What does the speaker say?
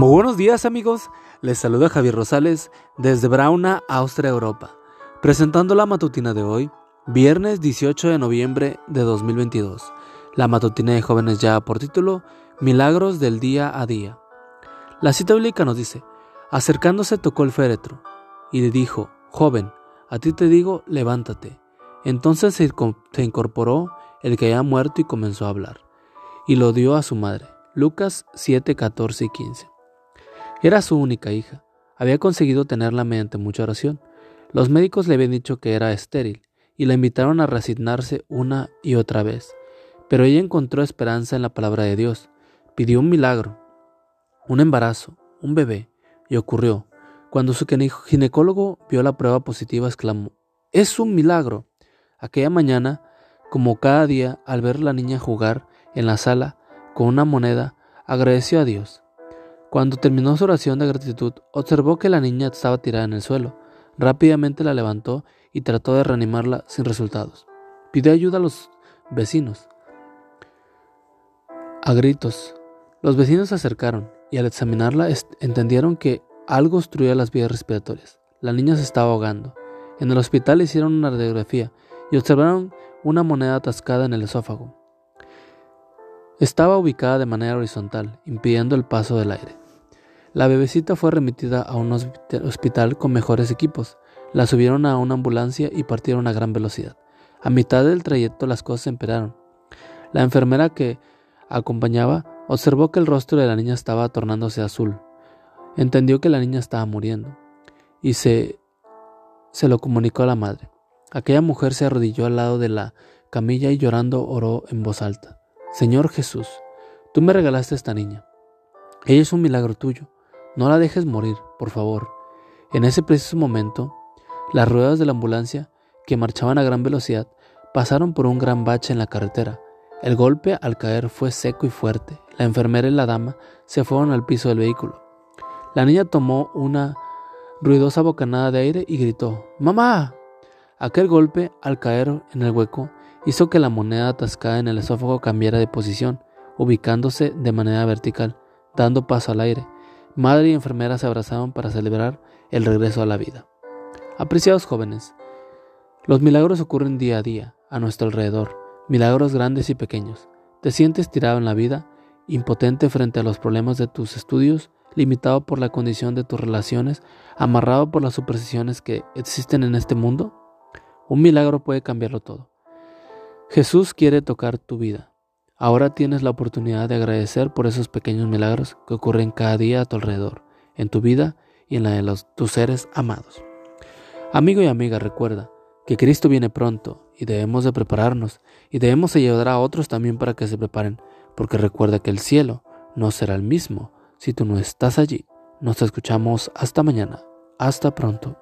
Muy buenos días amigos, les saluda Javier Rosales desde Brauna, Austria, Europa, presentando la matutina de hoy, viernes 18 de noviembre de 2022. La matutina de jóvenes ya por título Milagros del día a día. La cita bíblica nos dice, acercándose tocó el féretro y le dijo, joven, a ti te digo, levántate. Entonces se incorporó el que había muerto y comenzó a hablar, y lo dio a su madre. Lucas 7, 14 y 15. Era su única hija. Había conseguido tenerla mediante mucha oración. Los médicos le habían dicho que era estéril y la invitaron a resignarse una y otra vez. Pero ella encontró esperanza en la palabra de Dios. Pidió un milagro, un embarazo, un bebé, y ocurrió. Cuando su ginecólogo vio la prueba positiva, exclamó, Es un milagro. Aquella mañana, como cada día, al ver a la niña jugar en la sala con una moneda, agradeció a Dios. Cuando terminó su oración de gratitud, observó que la niña estaba tirada en el suelo. Rápidamente la levantó y trató de reanimarla sin resultados. Pidió ayuda a los vecinos. A gritos. Los vecinos se acercaron y al examinarla entendieron que algo obstruía las vías respiratorias. La niña se estaba ahogando. En el hospital hicieron una radiografía y observaron una moneda atascada en el esófago. Estaba ubicada de manera horizontal, impidiendo el paso del aire. La bebecita fue remitida a un hospital con mejores equipos. La subieron a una ambulancia y partieron a gran velocidad. A mitad del trayecto las cosas empeoraron. La enfermera que acompañaba observó que el rostro de la niña estaba tornándose azul. Entendió que la niña estaba muriendo y se, se lo comunicó a la madre. Aquella mujer se arrodilló al lado de la camilla y llorando oró en voz alta. Señor Jesús, tú me regalaste esta niña. Ella es un milagro tuyo. No la dejes morir, por favor. En ese preciso momento, las ruedas de la ambulancia, que marchaban a gran velocidad, pasaron por un gran bache en la carretera. El golpe al caer fue seco y fuerte. La enfermera y la dama se fueron al piso del vehículo. La niña tomó una ruidosa bocanada de aire y gritó ¡Mamá! Aquel golpe al caer en el hueco hizo que la moneda atascada en el esófago cambiara de posición, ubicándose de manera vertical, dando paso al aire. Madre y enfermera se abrazaron para celebrar el regreso a la vida. Apreciados jóvenes, los milagros ocurren día a día, a nuestro alrededor, milagros grandes y pequeños. ¿Te sientes tirado en la vida, impotente frente a los problemas de tus estudios, limitado por la condición de tus relaciones, amarrado por las supersticiones que existen en este mundo? Un milagro puede cambiarlo todo. Jesús quiere tocar tu vida. Ahora tienes la oportunidad de agradecer por esos pequeños milagros que ocurren cada día a tu alrededor, en tu vida y en la de los, tus seres amados. Amigo y amiga, recuerda que Cristo viene pronto y debemos de prepararnos y debemos ayudar a otros también para que se preparen, porque recuerda que el cielo no será el mismo si tú no estás allí. Nos escuchamos hasta mañana. Hasta pronto.